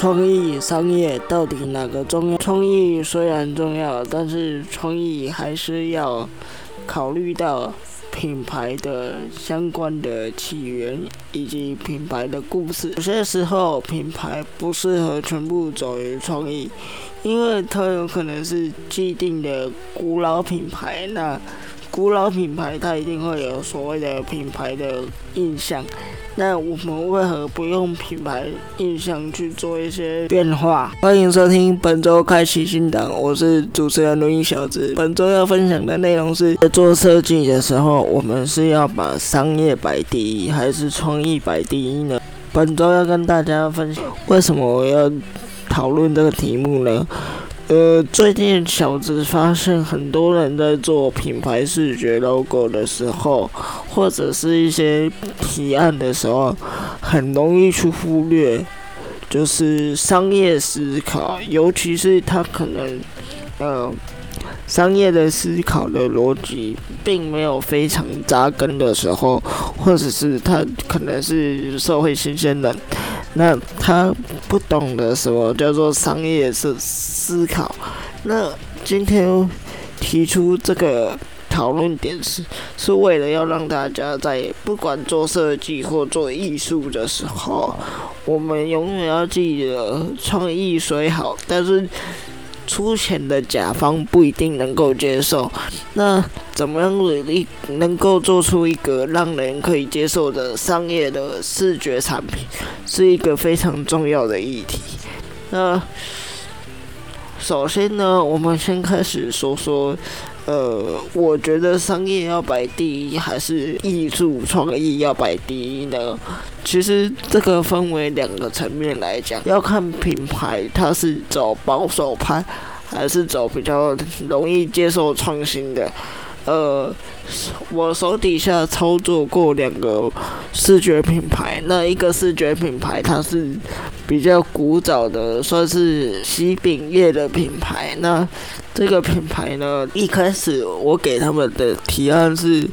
创意、商业到底哪个重要？创意虽然重要，但是创意还是要考虑到品牌的相关的起源以及品牌的故事。有些时候，品牌不适合全部走于创意，因为它有可能是既定的古老品牌。那古老品牌它一定会有所谓的品牌的印象，那我们为何不用品牌印象去做一些变化？欢迎收听本周开启新档，我是主持人录音小子。本周要分享的内容是：在做设计的时候，我们是要把商业摆第一，还是创意摆第一呢？本周要跟大家分享，为什么我要讨论这个题目呢？呃，最近小子发现很多人在做品牌视觉 logo 的时候，或者是一些提案的时候，很容易去忽略，就是商业思考，尤其是他可能，呃。商业的思考的逻辑并没有非常扎根的时候，或者是他可能是社会新鲜人，那他不懂得什么叫做商业是思考。那今天提出这个讨论点是，是为了要让大家在不管做设计或做艺术的时候，我们永远要记得创意虽好，但是。出钱的甲方不一定能够接受，那怎么样努力能够做出一个让人可以接受的商业的视觉产品，是一个非常重要的议题。那首先呢，我们先开始说说。呃，我觉得商业要摆第一，还是艺术创意要摆第一呢？其实这个分为两个层面来讲，要看品牌它是走保守派，还是走比较容易接受创新的。呃，我手底下操作过两个视觉品牌，那一个视觉品牌它是比较古早的，算是西饼业的品牌。那这个品牌呢，一开始我给他们的提案是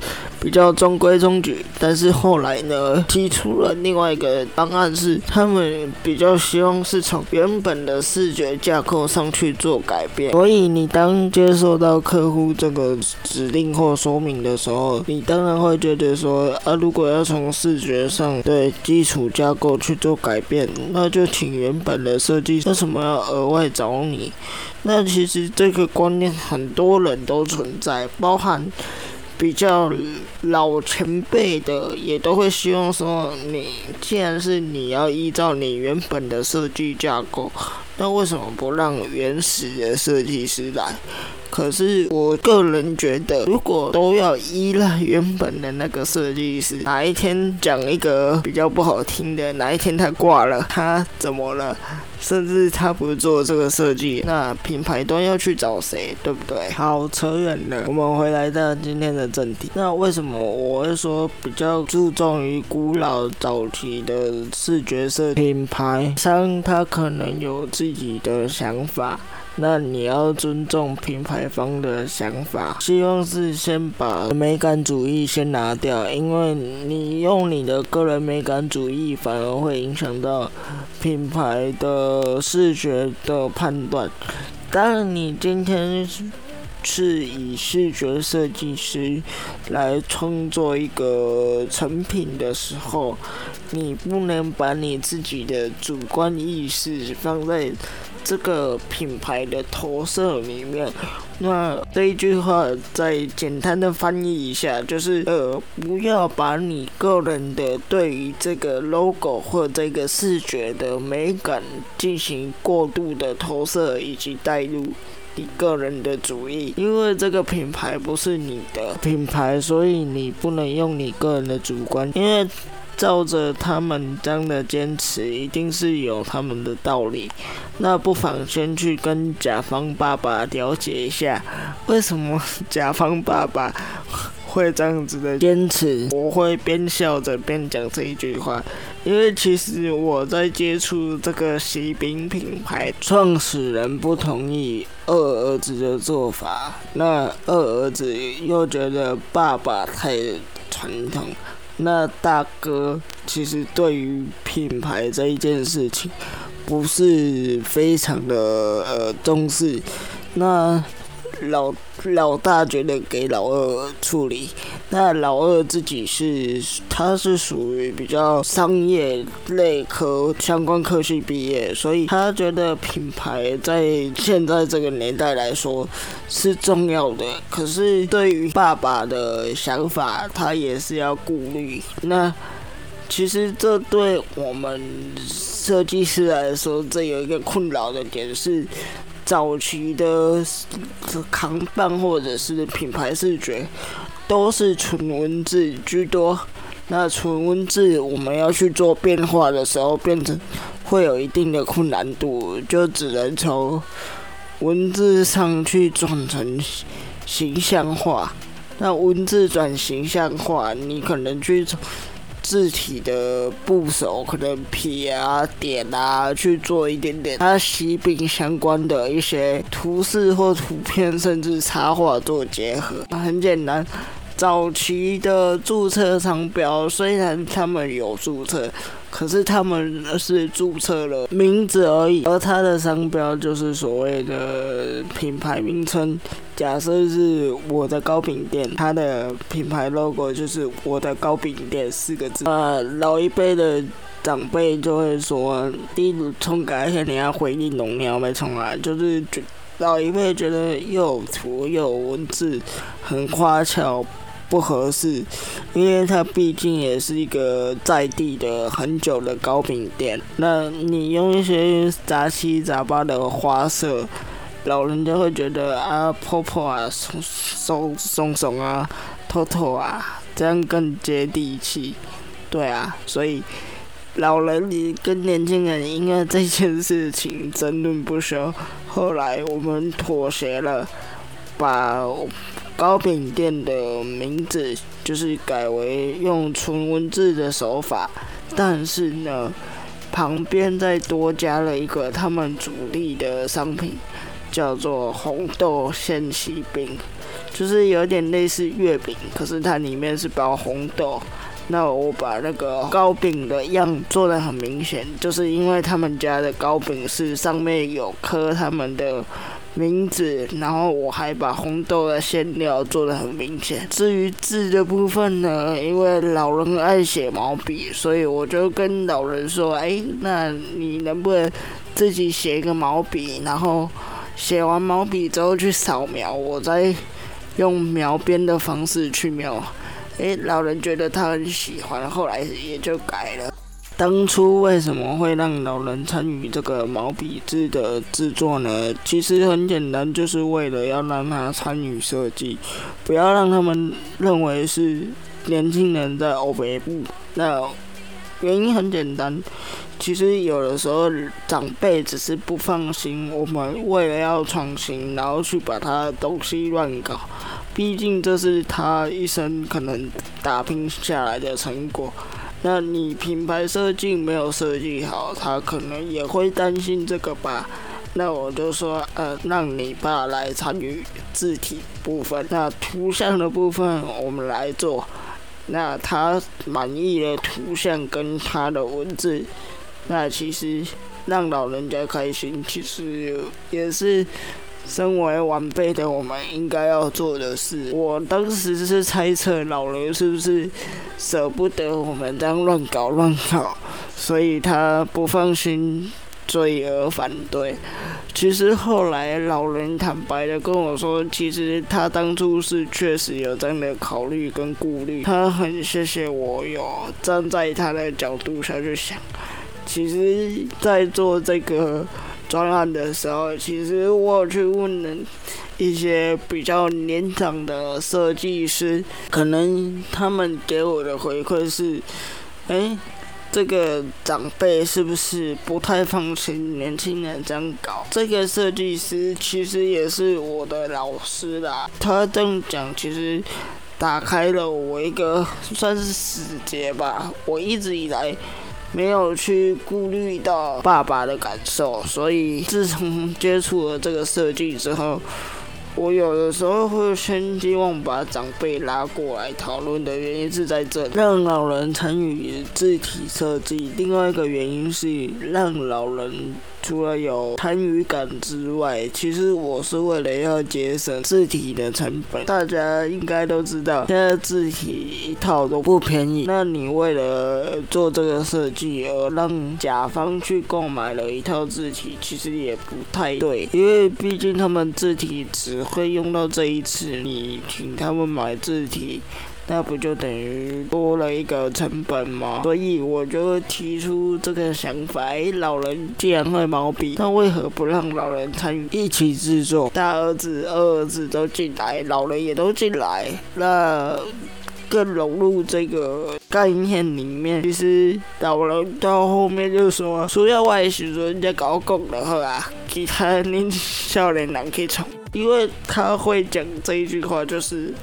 比较中规中矩，但是后来呢，提出了另外一个方案，是他们比较希望是从原本的视觉架构上去做改变。所以你当接受到客户这个指令或说明的时候，你当然会觉得说，啊，如果要从视觉上对基础架构去做改变，那就请原本的设计，为什么要额外找你？那其实这个观念很多人都存在，包含比较老前辈的，也都会希望说，你既然是你要依照你原本的设计架构，那为什么不让原始的设计师来？可是我个人觉得，如果都要依赖原本的那个设计师，哪一天讲一个比较不好听的，哪一天他挂了，他怎么了？甚至他不做这个设计，那品牌端要去找谁，对不对？好，扯远了，我们回来到今天的正题。那为什么我会说比较注重于古老早期的视觉设？品牌商他可能有自己的想法。那你要尊重品牌方的想法，希望是先把美感主义先拿掉，因为你用你的个人美感主义，反而会影响到品牌的呃视觉的判断。当，你今天是以视觉设计师来创作一个成品的时候，你不能把你自己的主观意识放在。这个品牌的投射里面，那这一句话再简单的翻译一下，就是呃，不要把你个人的对于这个 logo 或这个视觉的美感进行过度的投射以及带入你个人的主意，因为这个品牌不是你的品牌，所以你不能用你个人的主观，因为。照着他们这样的坚持，一定是有他们的道理。那不妨先去跟甲方爸爸了解一下，为什么甲方爸爸会这样子的坚持？我会边笑着边讲这一句话，因为其实我在接触这个喜饼品牌，创始人不同意二儿子的做法，那二儿子又觉得爸爸太传统。那大哥其实对于品牌这一件事情不是非常的呃重视。那老老大觉得给老二处理，那老二自己是他是属于比较商业类科相关科系毕业，所以他觉得品牌在现在这个年代来说是重要的。可是对于爸爸的想法，他也是要顾虑。那其实这对我们设计师来说，这有一个困扰的点是。早期的扛棒或者是品牌视觉，都是纯文字居多。那纯文字我们要去做变化的时候，变成会有一定的困难度，就只能从文字上去转成形象化。那文字转形象化，你可能去从。字体的部首可能撇啊、点啊去做一点点，它喜饼相关的一些图示或图片，甚至插画做结合，很简单。早期的注册商标虽然他们有注册，可是他们是注册了名字而已，而它的商标就是所谓的品牌名称。假设是我的糕饼店，它的品牌 logo 就是我的糕饼店四个字。呃，老一辈的长辈就会说，第一重改一下你要回应农鸟没重来，就是老一辈觉得又有图又有文字，很花俏。不合适，因为它毕竟也是一个在地的很久的糕饼店。那你用一些杂七杂八的花色，老人家会觉得啊，婆婆啊，松松松松啊，透透啊，这样更接地气。对啊，所以老人你跟年轻人因为这件事情争论不休。后来我们妥协了，把。糕饼店的名字就是改为用纯文字的手法，但是呢，旁边再多加了一个他们主力的商品，叫做红豆鲜喜饼，就是有点类似月饼，可是它里面是包红豆。那我把那个糕饼的样做的很明显，就是因为他们家的糕饼是上面有刻他们的。名字，然后我还把红豆的馅料做的很明显。至于字的部分呢，因为老人爱写毛笔，所以我就跟老人说：“哎，那你能不能自己写一个毛笔，然后写完毛笔之后去扫描，我再用描边的方式去描。”哎，老人觉得他很喜欢，后来也就改了。当初为什么会让老人参与这个毛笔字的制作呢？其实很简单，就是为了要让他参与设计，不要让他们认为是年轻人在欧北部。那原因很简单，其实有的时候长辈只是不放心我们为了要创新，然后去把他的东西乱搞。毕竟这是他一生可能打拼下来的成果。那你品牌设计没有设计好，他可能也会担心这个吧。那我就说，呃，让你爸来参与字体部分，那图像的部分我们来做。那他满意的图像跟他的文字，那其实让老人家开心，其实也是。身为晚辈的我们应该要做的事，我当时是猜测老人是不是舍不得我们这样乱搞乱搞，所以他不放心，追而反对。其实后来老人坦白的跟我说，其实他当初是确实有这样的考虑跟顾虑，他很谢谢我有站在他的角度上去想。其实，在做这个。专案的时候，其实我去问了一些比较年长的设计师，可能他们给我的回馈是：哎，这个长辈是不是不太放心年轻人这样搞？这个设计师其实也是我的老师啦，他这样讲其实打开了我一个算是死结吧。我一直以来。没有去顾虑到爸爸的感受，所以自从接触了这个设计之后，我有的时候会先希望把长辈拉过来讨论的原因是在这，让老人参与字体设计。另外一个原因是让老人。除了有参与感之外，其实我是为了要节省字体的成本。大家应该都知道，现在字体一套都不便宜。那你为了做这个设计而让甲方去购买了一套字体，其实也不太对，因为毕竟他们字体只会用到这一次，你请他们买字体。那不就等于多了一个成本吗？所以我就提出这个想法：老人既然会毛笔，那为何不让老人参与一起制作？大儿子、二儿子都进来，老人也都进来，那更融入这个概念里面。其实老人到后面就说：“需要外时人家搞讲的好啊，其他年少年人可以冲。”因为他会讲这一句话，就是。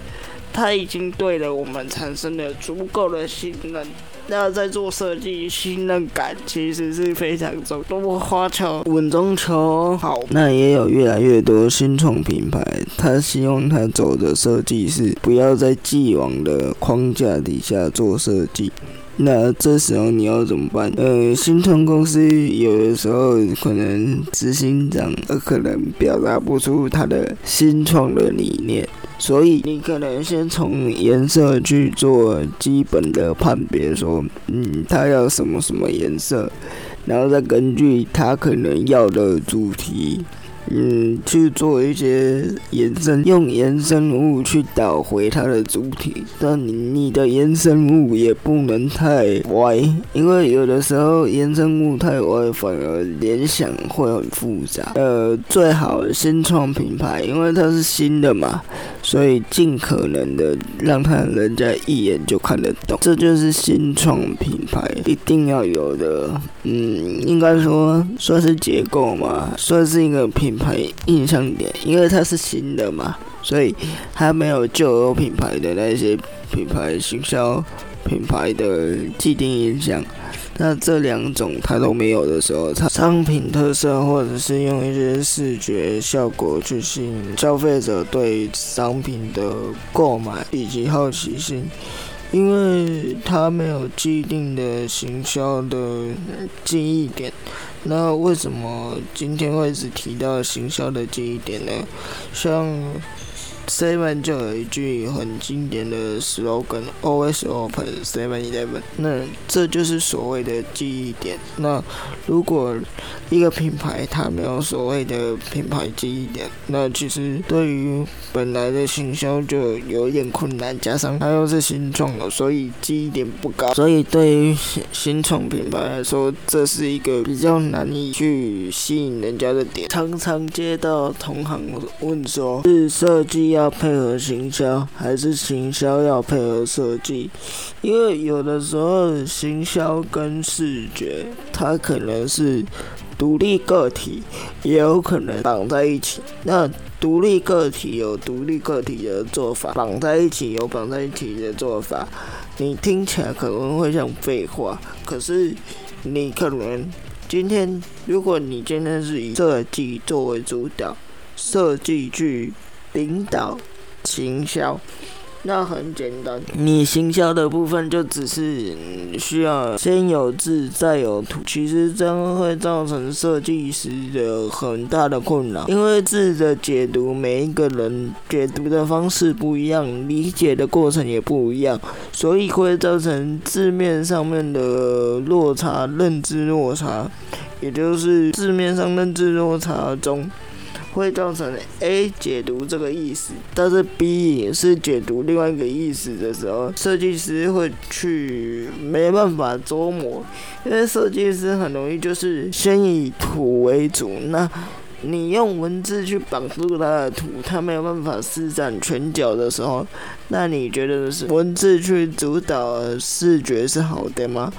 他已经对了我们产生了足够的信任，那在做设计，信任感其实是非常重要。多花巧，稳中求好。那也有越来越多新创品牌，他希望他走的设计是不要在既往的框架底下做设计。那这时候你要怎么办？呃，新创公司有的时候可能执行长呃可能表达不出他的新创的理念。所以你可能先从颜色去做基本的判别，说，嗯，他要什么什么颜色，然后再根据他可能要的主题。嗯，去做一些延伸，用延伸物去导回它的主体，但你你的延伸物也不能太歪，因为有的时候延伸物太歪，反而联想会很复杂。呃，最好新创品牌，因为它是新的嘛，所以尽可能的让他人家一眼就看得懂，这就是新创品牌一定要有的。嗯，应该说算是结构嘛，算是一个品。品牌印象点，因为它是新的嘛，所以它没有旧有品牌的那些品牌行销品牌的既定印象。那这两种它都没有的时候，它商品特色或者是用一些视觉效果去吸引消费者对商品的购买以及好奇心，因为它没有既定的行销的记忆点。那为什么今天会只提到行销的这一点呢？像。Seven 就有一句很经典的 slogan，Always open Seven Eleven。那这就是所谓的记忆点。那如果一个品牌它没有所谓的品牌记忆点，那其实对于本来的行销就有点困难。加上它又是新创的，所以记忆点不高。所以对于新创品牌来说，这是一个比较难以去吸引人家的点。常常接到同行问说，是设计。要配合行销，还是行销要配合设计？因为有的时候行销跟视觉，它可能是独立个体，也有可能绑在一起。那独立个体有独立个体的做法，绑在一起有绑在一起的做法。你听起来可能会像废话，可是你可能今天，如果你今天是以设计作为主导，设计去。领导行销，那很简单。你行销的部分就只是需要先有字再有图，其实这样会造成设计师的很大的困扰，因为字的解读，每一个人解读的方式不一样，理解的过程也不一样，所以会造成字面上面的落差、认知落差，也就是字面上认知落差中。会造成 A 解读这个意思，但是 B 也是解读另外一个意思的时候，设计师会去没办法琢磨，因为设计师很容易就是先以图为主，那你用文字去绑住他的图，他没有办法施展拳脚的时候，那你觉得是文字去主导视觉是好的吗？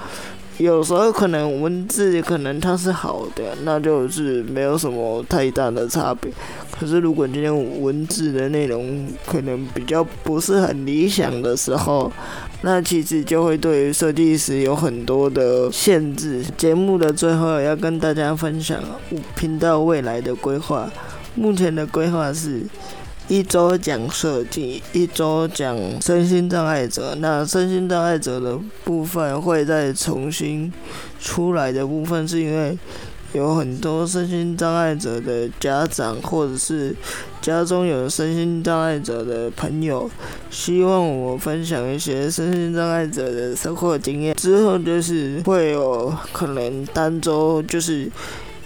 有时候可能文字可能它是好的，那就是没有什么太大的差别。可是如果今天文字的内容可能比较不是很理想的时候，那其实就会对于设计师有很多的限制。节目的最后要跟大家分享频道未来的规划。目前的规划是。一周讲设计，一周讲身心障碍者。那身心障碍者的部分会再重新出来的部分，是因为有很多身心障碍者的家长，或者是家中有身心障碍者的朋友，希望我分享一些身心障碍者的生活经验。之后就是会有可能单周就是。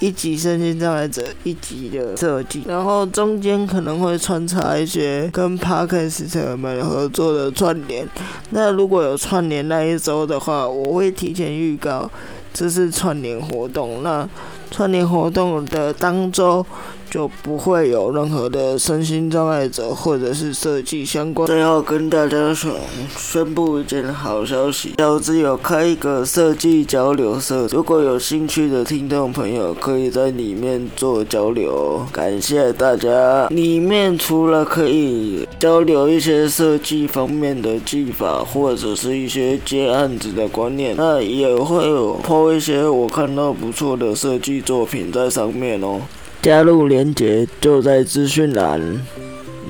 一集身心障碍者一集的设计，然后中间可能会穿插一些跟 Parkes 们合作的串联。那如果有串联那一周的话，我会提前预告这是串联活动。那串联活动的当周。就不会有任何的身心障碍者或者是设计相关。最后跟大家说，宣布一件好消息，小子有开一个设计交流社，如果有兴趣的听众朋友，可以在里面做交流。感谢大家！里面除了可以交流一些设计方面的技法，或者是一些接案子的观念，那也会有抛一些我看到不错的设计作品在上面哦。加入链接就在资讯栏。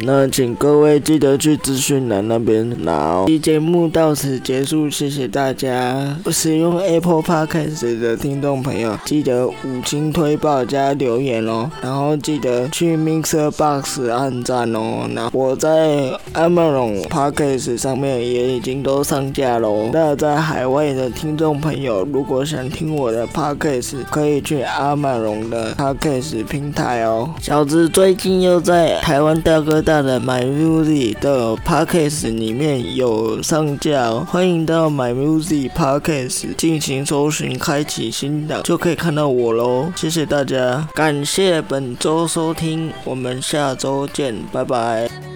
那请各位记得去资讯栏那边拿哦。期节目到此结束，谢谢大家。使用 Apple Podcast 的听众朋友，记得五星推报加留言哦。然后记得去 Mixer Box 按赞哦。那我在 Amazon Podcast 上面也已经都上架喽。那在海外的听众朋友，如果想听我的 Podcast，可以去 Amazon 的 Podcast 平台哦。小子最近又在台湾大哥大。大的 My Music 的 Podcast 里面有上架哦，欢迎到 My Music Podcast 进行搜寻，开启新档就可以看到我喽。谢谢大家，感谢本周收听，我们下周见，拜拜。